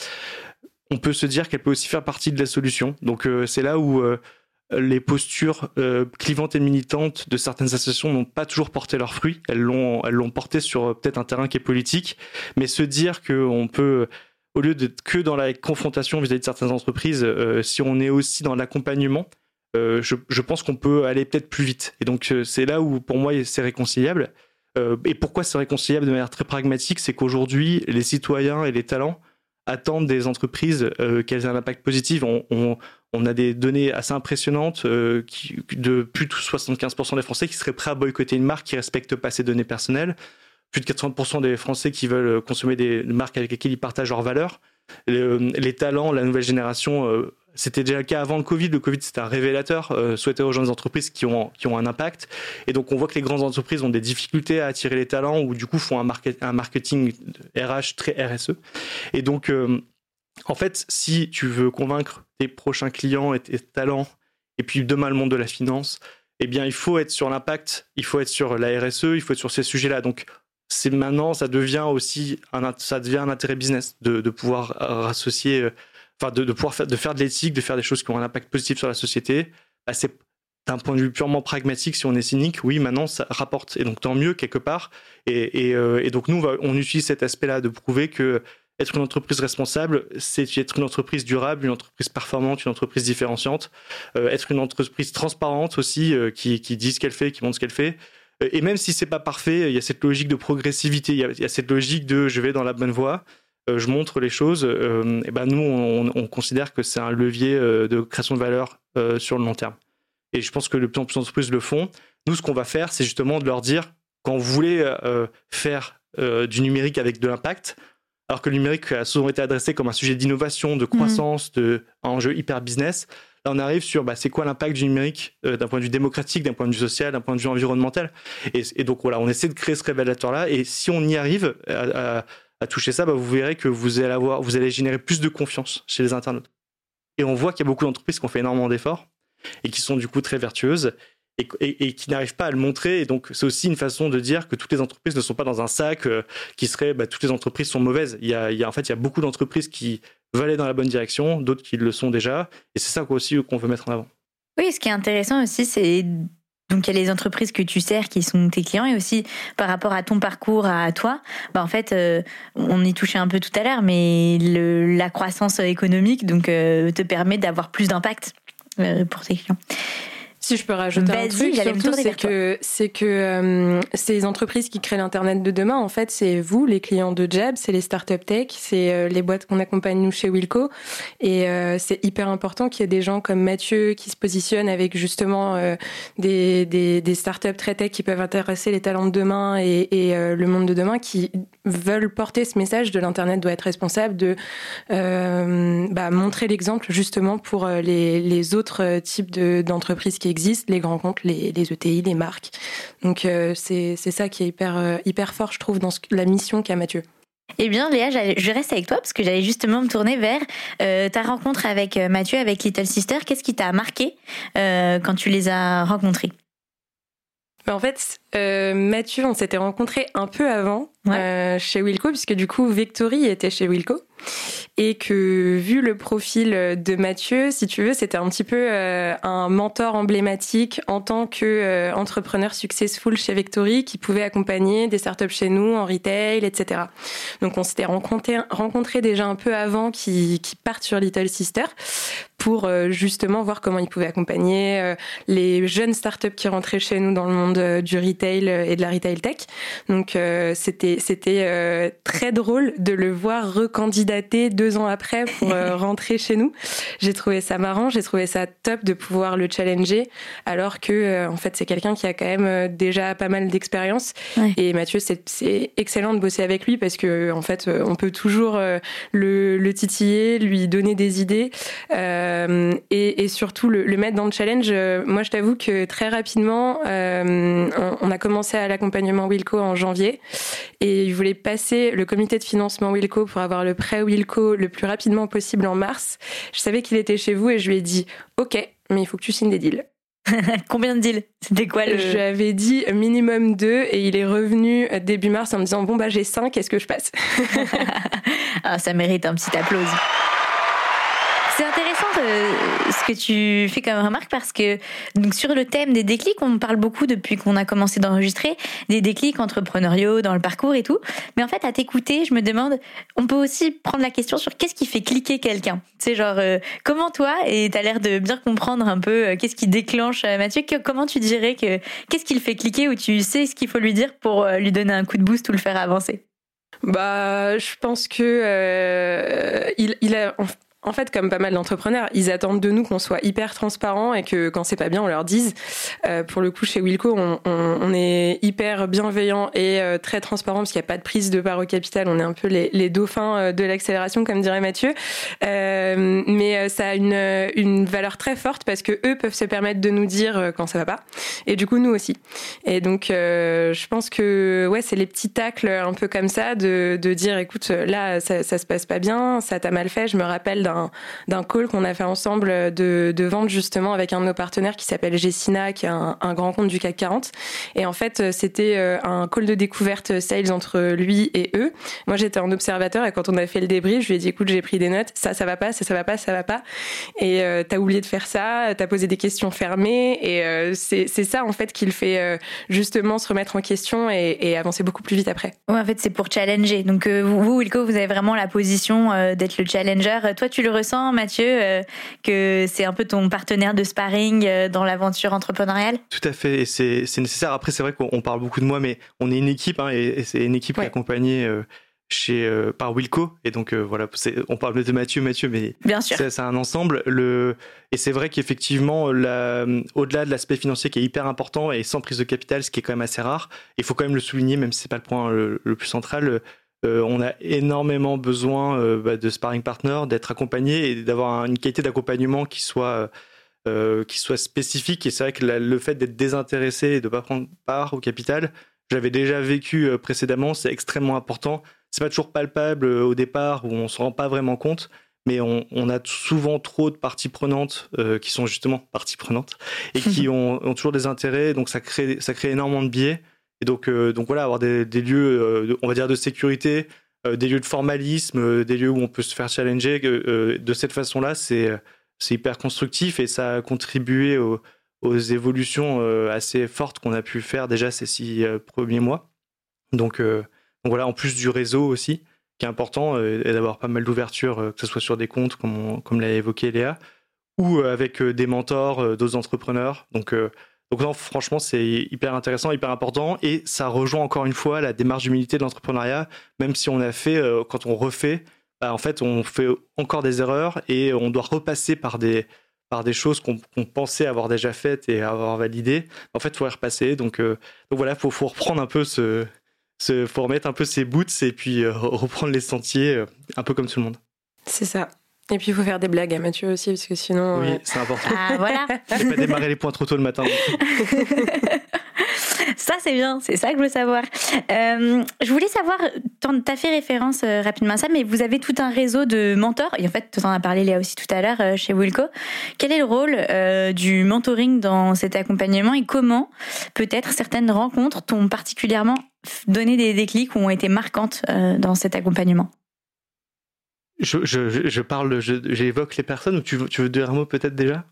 On peut se dire qu'elle peut aussi faire partie de la solution. Donc euh, c'est là où euh, les postures euh, clivantes et militantes de certaines associations n'ont pas toujours porté leurs fruits. Elles l'ont, elles l'ont porté sur euh, peut-être un terrain qui est politique, mais se dire qu'on peut, au lieu d'être que dans la confrontation vis-à-vis de certaines entreprises, euh, si on est aussi dans l'accompagnement, je, je, pense qu'on peut aller peut-être plus vite. Et donc c'est là où pour moi c'est réconciliable. et pourquoi c'est réconciliable de manière très pragmatique, c'est qu'aujourd'hui les citoyens et les talents attendent des entreprises qu'elles aient un impact positif. On, a des données assez impressionnantes euh, de plus de 75% des Français qui seraient prêts à boycotter une marque qui respecte pas ses données personnelles. Plus de 80% des Français qui veulent consommer des marques avec lesquelles ils partagent leurs valeurs. Les, euh, talents, la nouvelle génération, euh, c'était déjà le cas avant le Covid. Le Covid, c'était un révélateur. Euh, souhaiter rejoindre des entreprises qui ont, qui ont un impact. Et donc, on voit que les grandes entreprises ont des difficultés à attirer les talents ou du coup font un, market, un marketing RH très RSE. Et donc, en fait, si tu veux convaincre tes prochains clients et tes talents, et puis demain le monde de la finance, eh bien, il faut être sur l'impact, il faut être sur la RSE, il faut être sur ces sujets-là. Donc, c'est maintenant, ça devient aussi un, ça devient un intérêt business de, pouvoir associer, euh, enfin, de, pouvoir faire, de faire de l'éthique, de faire des choses qui ont un impact positif sur la société. Bah, c'est d'un point de vue purement pragmatique, si on est cynique, oui, maintenant ça rapporte. Et donc tant mieux quelque part. Et, euh, donc nous, on utilise cet aspect-là de prouver que être une entreprise responsable, c'est être une entreprise durable, une entreprise performante, une entreprise différenciante, euh, être une entreprise transparente aussi, euh, qui, dit ce qu'elle fait, qui montre ce qu'elle fait. Et même si c'est pas parfait, il y a cette logique de progressivité, il y a, cette logique de je vais dans la bonne voie, je montre les choses. et ben nous, on, on considère que c'est un levier de création de valeur sur le long terme. Et je pense que de plus en plus d'entreprises le font. Nous, ce qu'on va faire, c'est justement de leur dire quand vous voulez faire du numérique avec de l'impact, alors que le numérique a souvent été adressé comme un sujet d'innovation, de croissance, mmh. de un enjeu hyper business. Là, on arrive sur bah, c'est quoi l'impact du numérique euh, d'un point de vue démocratique, d'un point de vue social, d'un point de vue environnemental. Et, donc voilà, on essaie de créer ce révélateur-là. Et si on y arrive à, toucher ça, bah, vous verrez que vous allez avoir, vous allez générer plus de confiance chez les internautes. Et on voit qu'il y a beaucoup d'entreprises qui ont fait énormément d'efforts et qui sont du coup très vertueuses et, qui n'arrivent pas à le montrer. Et donc, c'est aussi une façon de dire que toutes les entreprises ne sont pas dans un sac euh, qui serait bah, toutes les entreprises sont mauvaises. Il y a en fait, il y a beaucoup d'entreprises qui veulent aller dans la bonne direction, d'autres qui le sont déjà. Et c'est ça aussi qu'on veut mettre en avant. Oui, ce qui est intéressant aussi, c'est donc il y a les entreprises que tu sers qui sont tes clients et aussi par rapport à ton parcours à toi, bah en fait euh, on y touchait un peu tout à l'heure, mais le, la croissance économique donc euh, te permet d'avoir plus d'impact pour tes clients. Si je peux rajouter un truc, surtout, c'est que c'est que euh, ces entreprises qui créent l'internet de demain, en fait, c'est vous, les clients de Jab, c'est les startup tech, c'est euh, les boîtes qu'on accompagne nous chez Wilco, et euh, c'est hyper important qu'il y ait des gens comme Mathieu qui se positionnent avec justement des, des des startups très tech qui peuvent intéresser les talents de demain et, et le monde de demain, qui veulent porter ce message de l'internet doit être responsable, de bah, montrer l'exemple justement pour les les autres types de d'entreprises qui existent, les grands comptes, les, les ETI, les marques. Donc euh, c'est ça qui est hyper, euh, hyper fort, je trouve, dans la mission qu'a Mathieu. Eh bien, Léa, je reste avec toi parce que j'allais justement me tourner vers euh, ta rencontre avec Mathieu, avec Little Sister. Qu'est-ce qui t'a marqué quand tu les as rencontrés? En fait, Mathieu, on s'était rencontrés un peu avant chez Wilco, puisque du coup, Victory était chez Wilco et que vu le profil de Mathieu, si tu veux, c'était un petit peu euh, un mentor emblématique en tant que euh, entrepreneur successful chez Victory qui pouvait accompagner des startups chez nous en retail, etc. Donc on s'était rencontré, rencontré déjà un peu avant qui, qui partent sur Little Sister pour justement voir comment il pouvait accompagner les jeunes startups qui rentraient chez nous dans le monde du retail et de la retail tech. Donc c'était c'était très drôle de le voir recandidater deux ans après pour rentrer chez nous. J'ai trouvé ça marrant, j'ai trouvé ça top de pouvoir le challenger, alors que en fait c'est quelqu'un qui a quand même déjà pas mal d'expérience. Et Mathieu, c'est excellent de bosser avec lui parce que en fait, on peut toujours le, le titiller, lui donner des idées euh, et, et, surtout le, le, mettre dans le challenge. Moi, je t'avoue que très rapidement, euh, on, a commencé à l'accompagnement Wilco en janvier et il voulait passer le comité de financement Wilco pour avoir le prêt Wilco le plus rapidement possible en mars. Je savais qu'il était chez vous et je lui ai dit OK, mais il faut que tu signes des deals. Combien de deals? C'était quoi le... Je lui avais dit minimum deux et il est revenu début mars en me disant bon bah j'ai cinq, est-ce que je passe? Ah, Ça mérite un petit applaudissement. C'est intéressant euh, ce que tu fais comme remarque parce que donc sur le thème des déclics, on parle beaucoup depuis qu'on a commencé d'enregistrer des déclics entrepreneuriaux dans le parcours et tout. Mais en fait, à t'écouter, je me demande, on peut aussi prendre la question sur qu'est-ce qui fait cliquer quelqu'un? C'est genre euh, comment toi et t'as l'air de bien comprendre un peu euh, qu'est-ce qui déclenche Mathieu. comment tu dirais que qu'est-ce qui le fait cliquer ou tu sais ce qu'il faut lui dire pour lui donner un coup de boost ou le faire avancer? Bah, je pense que il, il a en fait, comme pas mal d'entrepreneurs, ils attendent de nous qu'on soit hyper transparent et que quand c'est pas bien, on leur dise. Euh, pour le coup, chez Wilco, on, est hyper bienveillant et euh, très transparent parce qu'il n'y a pas de prise de part au capital. On est un peu les, dauphins euh, de l'accélération, comme dirait Mathieu. Mais ça a une, valeur très forte parce que eux peuvent se permettre de nous dire quand ça va pas. Et du coup, nous aussi. Et donc, je pense que ouais, c'est les petits tacles un peu comme ça de, de dire, écoute, là, ça, ça se passe pas bien, ça t'a mal fait. Je me rappelle d'un d'un call qu'on a fait ensemble de, de vente justement avec un de nos partenaires qui s'appelle Gessina, qui est un, grand compte du CAC 40. Et en fait, c'était euh, un call de découverte sales entre lui et eux. Moi, j'étais en observateur et quand on a fait le débrief, je lui ai dit, écoute, j'ai pris des notes, ça, ça va pas, ça, ça va pas, ça va pas. Et euh, t'as oublié de faire ça, t'as posé des questions fermées et euh, c'est ça en fait qui le fait euh, justement se remettre en question et, et, avancer beaucoup plus vite après. Ouais, en fait, c'est pour challenger. Donc vous, Wilco, vous avez vraiment la position d'être le challenger. Toi, tu le ressens, Mathieu, euh, que c'est un peu ton partenaire de sparring euh, dans l'aventure entrepreneuriale? Tout à fait, et c'est nécessaire. Après, c'est vrai qu'on parle beaucoup de moi, mais on est une équipe, hein, et, c'est une équipe ouais. accompagnée euh, chez par Wilco et donc voilà on parle de Mathieu Mathieu mais bien sûr c'est un ensemble le et c'est vrai qu'effectivement au-delà de l'aspect financier qui est hyper important et sans prise de capital ce qui est quand même assez rare il faut quand même le souligner même si c'est pas le point le, le plus central euh, on a énormément besoin euh, bah, de sparring partner, d'être accompagné et d'avoir une qualité d'accompagnement qui soit euh, qui soit spécifique. Et c'est vrai que le fait d'être désintéressé et de ne pas prendre part au capital, j'avais déjà vécu précédemment, c'est extrêmement important. C'est pas toujours palpable au départ où on se rend pas vraiment compte, mais on, on a souvent trop de parties prenantes qui sont justement parties prenantes et qui ont, ont, toujours des intérêts, donc ça crée, ça crée énormément de biais. Et donc, euh, donc voilà, avoir des, lieux, euh, on va dire, de sécurité, euh, des lieux de formalisme, des lieux où on peut se faire challenger de cette façon-là, c'est hyper constructif et ça a contribué aux, évolutions assez fortes qu'on a pu faire déjà ces six premiers mois. Donc, voilà, en plus du réseau aussi, qui est important, et d'avoir pas mal d'ouverture, que ce soit sur des comptes, comme, comme l'a évoqué Léa, ou avec des mentors, d'autres entrepreneurs. Donc donc non, franchement, c'est hyper intéressant, hyper important, et ça rejoint encore une fois la démarche d'humilité de l'entrepreneuriat. Même si on a fait, euh, quand on refait, bah, en fait, on fait encore des erreurs et on doit repasser par des par des choses qu'on qu pensait avoir déjà faites et avoir validées. En fait, il faut repasser. Donc, euh, voilà, faut, faut reprendre un peu ce, faut remettre un peu ses boots et puis euh, reprendre les sentiers, un peu comme tout le monde. C'est ça. Et puis il faut faire des blagues à Mathieu aussi, parce que sinon. Oui, euh... c'est important. Ah, voilà. ne pas démarrer les points trop tôt le matin. ça, c'est bien, c'est ça que je veux savoir. Euh, je voulais savoir, tu as fait référence euh, rapidement à ça, mais vous avez tout un réseau de mentors, et en fait, tu en as parlé Léa aussi tout à l'heure euh, chez Wilco. Quel est le rôle euh, du mentoring dans cet accompagnement et comment peut-être certaines rencontres t'ont particulièrement donné des déclics ou ont été marquantes euh, dans cet accompagnement? Je, je, je, parle, j'évoque les personnes ou tu, tu veux dire un mot peut-être déjà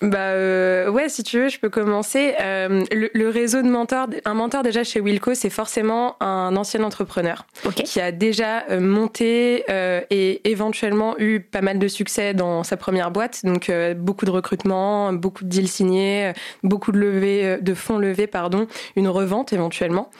Bah euh, ouais, si tu veux, je peux commencer. Euh, le, réseau de mentors, un mentor déjà chez Wilco, c'est forcément un ancien entrepreneur qui a déjà euh, monté euh, et éventuellement eu pas mal de succès dans sa première boîte. Donc euh, beaucoup de recrutement, beaucoup de deals signés, beaucoup de levées, de fonds levés, pardon, une revente éventuellement.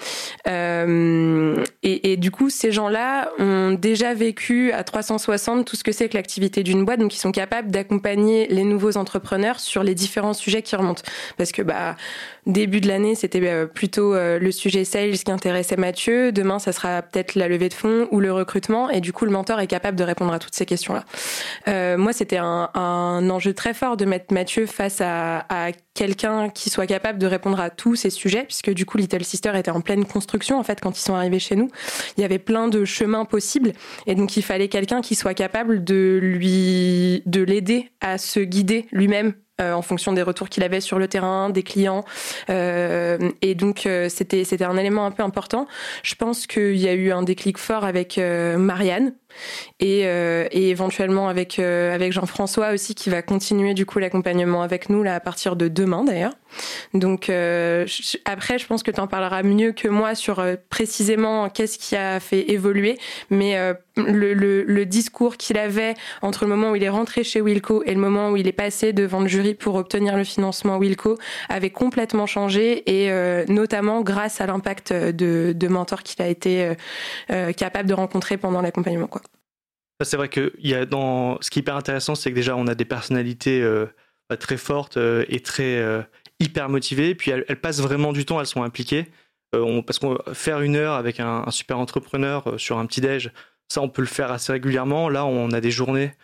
Et, et, du coup, ces gens-là ont déjà vécu à 300 tout ce que c'est que l'activité d'une boîte, donc ils sont capables d'accompagner les nouveaux entrepreneurs sur les différents sujets qui remontent. Parce que bah début de l'année, c'était euh, plutôt euh, le sujet sales qui intéressait Mathieu. Demain, ça sera peut-être la levée de fonds ou le recrutement. Et du coup, le mentor est capable de répondre à toutes ces questions-là. Euh, moi, c'était un, un, enjeu très fort de mettre Mathieu face à, à quelqu'un qui soit capable de répondre à tous ces sujets, puisque du coup, Little Sister était en pleine construction, en fait, quand ils sont arrivés chez nous. Il y avait plein de chemins possibles. Et donc, il fallait quelqu'un qui soit capable de lui, de l'aider à se guider lui-même euh, en fonction des retours qu'il avait sur le terrain, des clients. Euh, et donc, euh, c'était, c'était un élément un peu important. Je pense qu'il y a eu un déclic fort avec Marianne, et, euh, et éventuellement avec euh, avec Jean-François aussi qui va continuer du coup l'accompagnement avec nous là à partir de demain d'ailleurs. Donc euh, après je pense que tu en parleras mieux que moi sur euh, précisément qu'est-ce qui a fait évoluer, mais euh, le, le, le, discours qu'il avait entre le moment où il est rentré chez Wilco et le moment où il est passé devant le jury pour obtenir le financement Wilco avait complètement changé et notamment grâce à l'impact de, de mentors qu'il a été capable de rencontrer pendant l'accompagnement quoi. C'est vrai que y a dans... ce qui est hyper intéressant, c'est que déjà on a des personnalités euh, bah, très fortes euh, et très euh, hyper motivées. Puis elles, passent vraiment du temps, elles sont impliquées. Parce qu'on faire une heure avec un, un super entrepreneur sur un petit déj, ça on peut le faire assez régulièrement. Là, on a des journées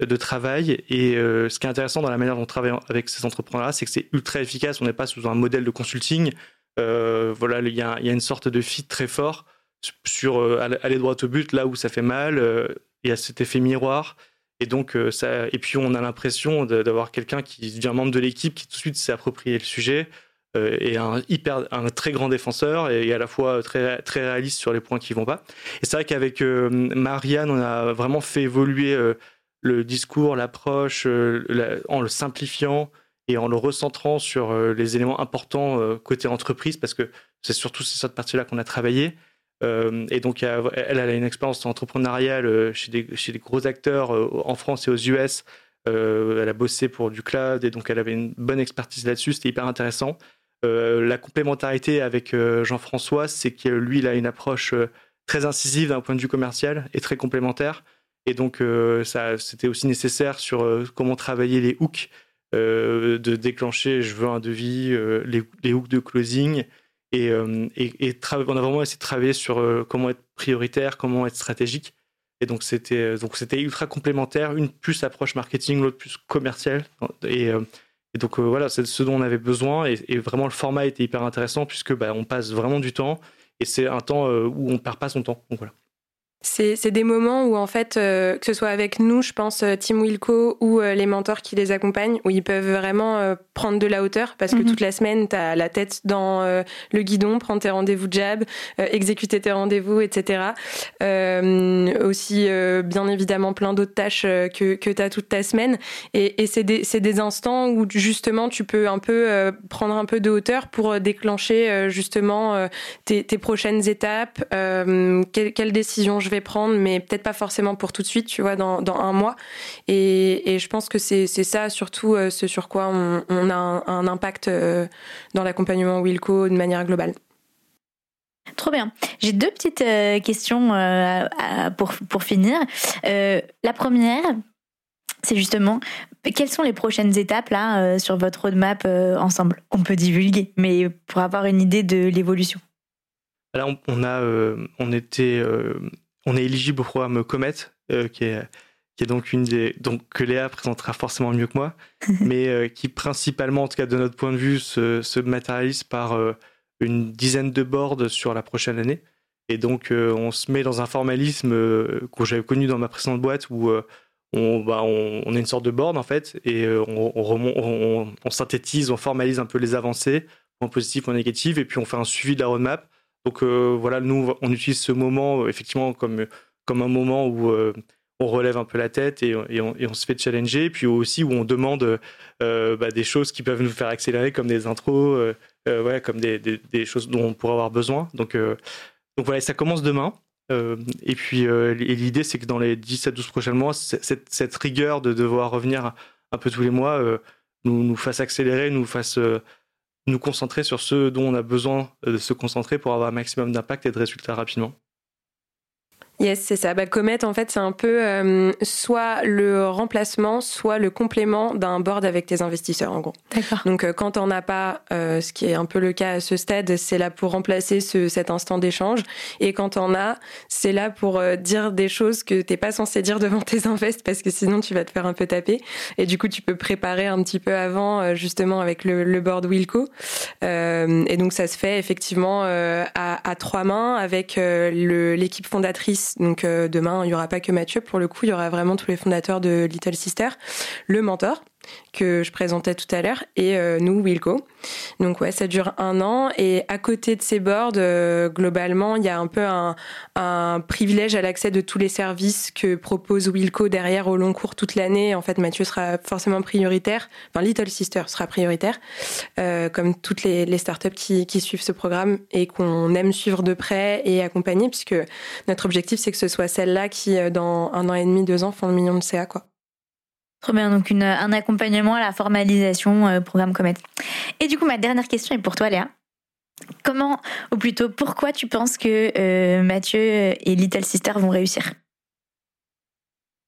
de travail et ce qui est intéressant dans la manière dont on travaille avec ces entrepreneurs-là, c'est que c'est ultra efficace. On n'est pas sous un modèle de consulting. voilà, il y, a, y a une sorte de fit très fort sur aller droit au but là où ça fait mal il y a cet effet miroir. Et donc, euh, ça, et puis on a l'impression d'avoir quelqu'un qui devient membre de l'équipe, qui tout de suite s'est approprié le sujet, euh, et un, hyper, un très grand défenseur, et, à la fois très, très réaliste sur les points qui vont pas. Et c'est vrai qu'avec euh, Marianne, on a vraiment fait évoluer euh, le discours, l'approche, euh, la, en le simplifiant et en le recentrant sur euh, les éléments importants côté entreprise, parce que c'est surtout cette partie-là qu'on a travaillé. Euh, et donc, elle, a une expérience entrepreneuriale euh, chez des, gros acteurs euh, en France et aux US. Elle a bossé pour du cloud et donc elle avait une bonne expertise là-dessus. C'était hyper intéressant. La complémentarité avec Jean-François, c'est que a une approche très incisive d'un point de vue commercial et très complémentaire. Et donc, c'était aussi nécessaire sur comment travailler les hooks, de déclencher, je veux un devis, les hooks de closing, et, euh, et, et on a vraiment essayé de travailler sur euh, comment être prioritaire, comment être stratégique. Et donc c'était euh, donc c'était ultra complémentaire, une plus approche marketing, l'autre plus commerciale. Et, et donc voilà, c'est ce dont on avait besoin. Et, et, vraiment le format était hyper intéressant puisque bah, on passe vraiment du temps et c'est un temps où on perd pas son temps. Donc voilà. C'est des moments où, en fait, euh, que ce soit avec nous, je pense, euh, Tim Wilco ou euh, les mentors qui les accompagnent, où ils peuvent vraiment euh, prendre de la hauteur parce que mm -hmm. toute la semaine, tu as la tête dans le guidon, prendre tes rendez-vous jab, exécuter tes rendez-vous, etc. aussi, bien évidemment, plein d'autres tâches que, que tu as toute ta semaine. Et, et c'est des, des, instants où, justement, tu peux un peu prendre un peu de hauteur pour déclencher, justement, tes, tes, prochaines étapes, quelles quelle décisions je je vais prendre, mais peut-être pas forcément pour tout de suite, tu vois, dans, dans un mois. Et, et, je pense que c'est ça surtout euh, ce sur quoi on, on a un, un impact euh, dans l'accompagnement Wilco de manière globale. Trop bien. J'ai deux petites euh, questions euh, pour, pour finir. Euh, la première, c'est justement quelles sont les prochaines étapes là euh, sur votre roadmap ensemble? Qu'on peut divulguer, mais pour avoir une idée de l'évolution. Là, on, on a, on était on est éligible au programme Comet, euh, qui, est, qui est donc une des. Donc, que Léa présentera forcément mieux que moi, mais euh, qui principalement, en tout cas de notre point de vue, se, se matérialise par euh, une dizaine de boards sur la prochaine année. Et donc, euh, on se met dans un formalisme que j'avais connu dans ma précédente boîte où on, bah, on, on, a une sorte de board en fait, et on, synthétise, on formalise un peu les avancées, en positif, en négatif, et puis on fait un suivi de la roadmap donc euh, voilà, nous, on utilise ce moment euh, effectivement comme, comme un moment où euh, on relève un peu la tête et, on, se fait challenger. Puis aussi où on demande bah, des choses qui peuvent nous faire accélérer, comme des intros, ouais, comme des, choses dont on pourrait avoir besoin. Donc, voilà, ça commence demain. et puis l'idée, c'est que dans les 10 à 12 prochains mois, cette, rigueur de devoir revenir un peu tous les mois nous fasse accélérer, nous fasse nous concentrer sur ce dont on a besoin de se concentrer pour avoir un maximum d'impact et de résultats rapidement. Yes, c'est ça. Bah, Comet, en fait, c'est un peu euh, soit le remplacement, soit le complément d'un board avec tes investisseurs, en gros. D'accord. Donc, euh, quand on as pas, euh, ce qui est un peu le cas à ce stade, c'est là pour remplacer ce, cet instant d'échange. Et quand on a, c'est là pour dire des choses que t'es pas censé dire devant tes invests parce que sinon tu vas te faire un peu taper. Et du coup, tu peux préparer un petit peu avant, justement, avec le, le board Wilco. et donc, ça se fait effectivement à, à, trois mains avec l'équipe fondatrice donc euh, demain, il n'y aura pas que Mathieu. Pour le coup, il y aura vraiment tous les fondateurs de Little Sister, le mentor que je présentais tout à l'heure et euh, nous Wilco. Donc ouais, ça dure un an et à côté de ces boards, euh, globalement, il y a un peu un, privilège à l'accès de tous les services que propose Wilco derrière au long cours toute l'année. En fait, Mathieu sera forcément prioritaire, enfin Little Sister sera prioritaire, euh, comme toutes les, les startups qui, qui suivent ce programme et qu'on aime suivre de près et accompagner, puisque notre objectif c'est que ce soit celles-là qui, dans un an et demi, deux ans, font le million de CA quoi. Trop bien, donc un accompagnement à la formalisation euh, programme Comet. Et du coup, ma dernière question est pour toi, Léa. Comment, ou plutôt pourquoi tu penses que euh, Mathieu et Little Sister vont réussir?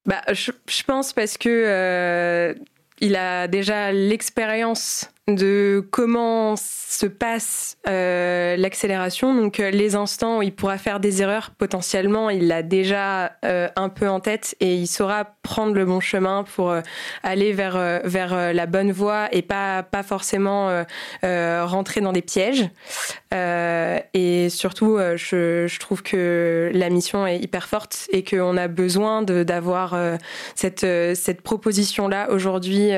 Bah, je, je, pense parce que euh, il a déjà l'expérience de comment se passe euh, l'accélération. Donc euh, les instants où il pourra faire des erreurs, potentiellement, il l'a déjà euh, un peu en tête et il saura prendre le bon chemin pour aller vers vers la bonne voie et pas pas forcément rentrer dans des pièges. Et surtout, je, je, trouve que la mission est hyper forte et qu'on a besoin d'avoir cette cette proposition là aujourd'hui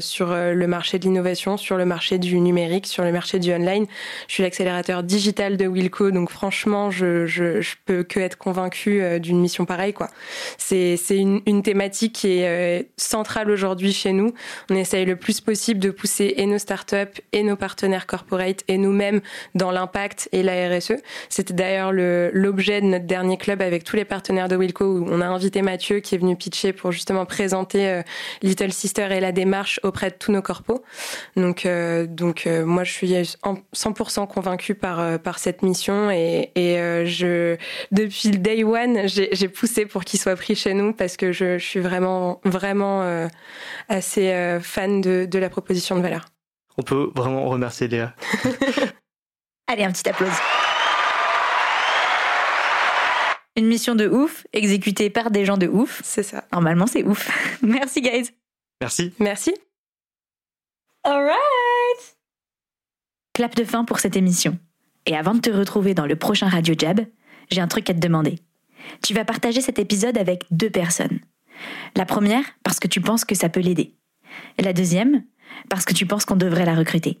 sur le marché de l'innovation, sur le marché du numérique, sur le marché du online. Je suis l'accélérateur digital de Wilco, donc franchement, je, je, je peux que être convaincue euh, d'une mission pareille. C'est une, une thématique qui est euh, centrale aujourd'hui chez nous. On essaye le plus possible de pousser et nos startups et nos partenaires corporate et nous-mêmes dans l'impact et la RSE. C'était d'ailleurs l'objet de notre dernier club avec tous les partenaires de Wilco où on a invité Mathieu qui est venu pitcher pour justement présenter euh, Little Sister et la démarche auprès de tous nos corpos. Donc euh, donc euh, moi je suis 100% convaincue par par cette mission et, et je depuis le day one j'ai poussé pour qu'il soit pris chez nous parce que je, je suis vraiment vraiment assez fan de, de la proposition de valeur. On peut vraiment remercier Léa. Allez, un petit applaudissement. Une mission de ouf, exécutée par des gens de ouf. C'est ça. Normalement, c'est ouf. Merci, guys. Merci. Merci. Alright Clap de fin pour cette émission. Et avant de te retrouver dans le prochain Radio Jab, j'ai un truc à te demander. Tu vas partager cet épisode avec deux personnes. La première, parce que tu penses que ça peut l'aider. Et la deuxième, parce que tu penses qu'on devrait la recruter.